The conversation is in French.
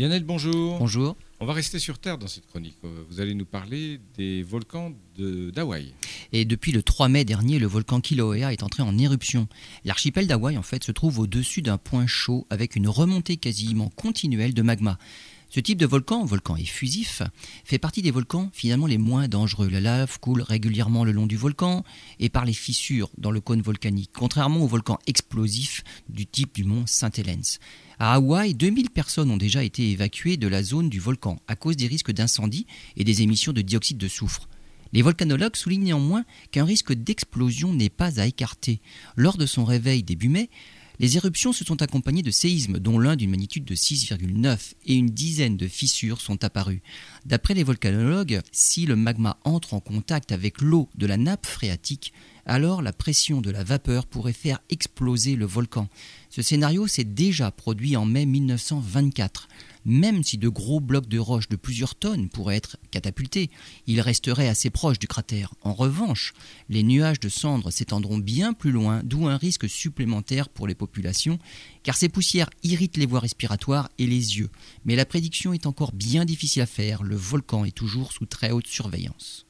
Lionel, bonjour. Bonjour. On va rester sur Terre dans cette chronique. Vous allez nous parler des volcans de- d'Hawaï. Et depuis le 3 mai dernier, le volcan Kilauea est entré en éruption. L'archipel d'Hawaï, en fait, se trouve au-dessus d'un point chaud avec une remontée quasiment continuelle de magma. Ce type de volcan, volcan effusif, fait partie des volcans finalement les moins dangereux. La lave coule régulièrement le long du volcan et par les fissures dans le cône volcanique, contrairement aux volcans explosifs du type du mont Saint-Helens. À Hawaï, 2000 personnes ont déjà été évacuées de la zone du volcan à cause des risques d'incendie et des émissions de dioxyde de soufre. Les volcanologues soulignent néanmoins qu'un risque d'explosion n'est pas à écarter. Lors de son réveil début mai, les éruptions se sont accompagnées de séismes, dont l'un d'une magnitude de 6,9 et une dizaine de fissures sont apparues. D'après les volcanologues, si le magma entre en contact avec l'eau de la nappe phréatique, alors la pression de la vapeur pourrait faire exploser le volcan. Ce scénario s'est déjà produit en mai 1924. Même si de gros blocs de roche de plusieurs tonnes pourraient être catapultés, ils resteraient assez proches du cratère. En revanche, les nuages de cendres s'étendront bien plus loin, d'où un risque supplémentaire pour les populations, car ces poussières irritent les voies respiratoires et les yeux. Mais la prédiction est encore bien difficile à faire, le volcan est toujours sous très haute surveillance.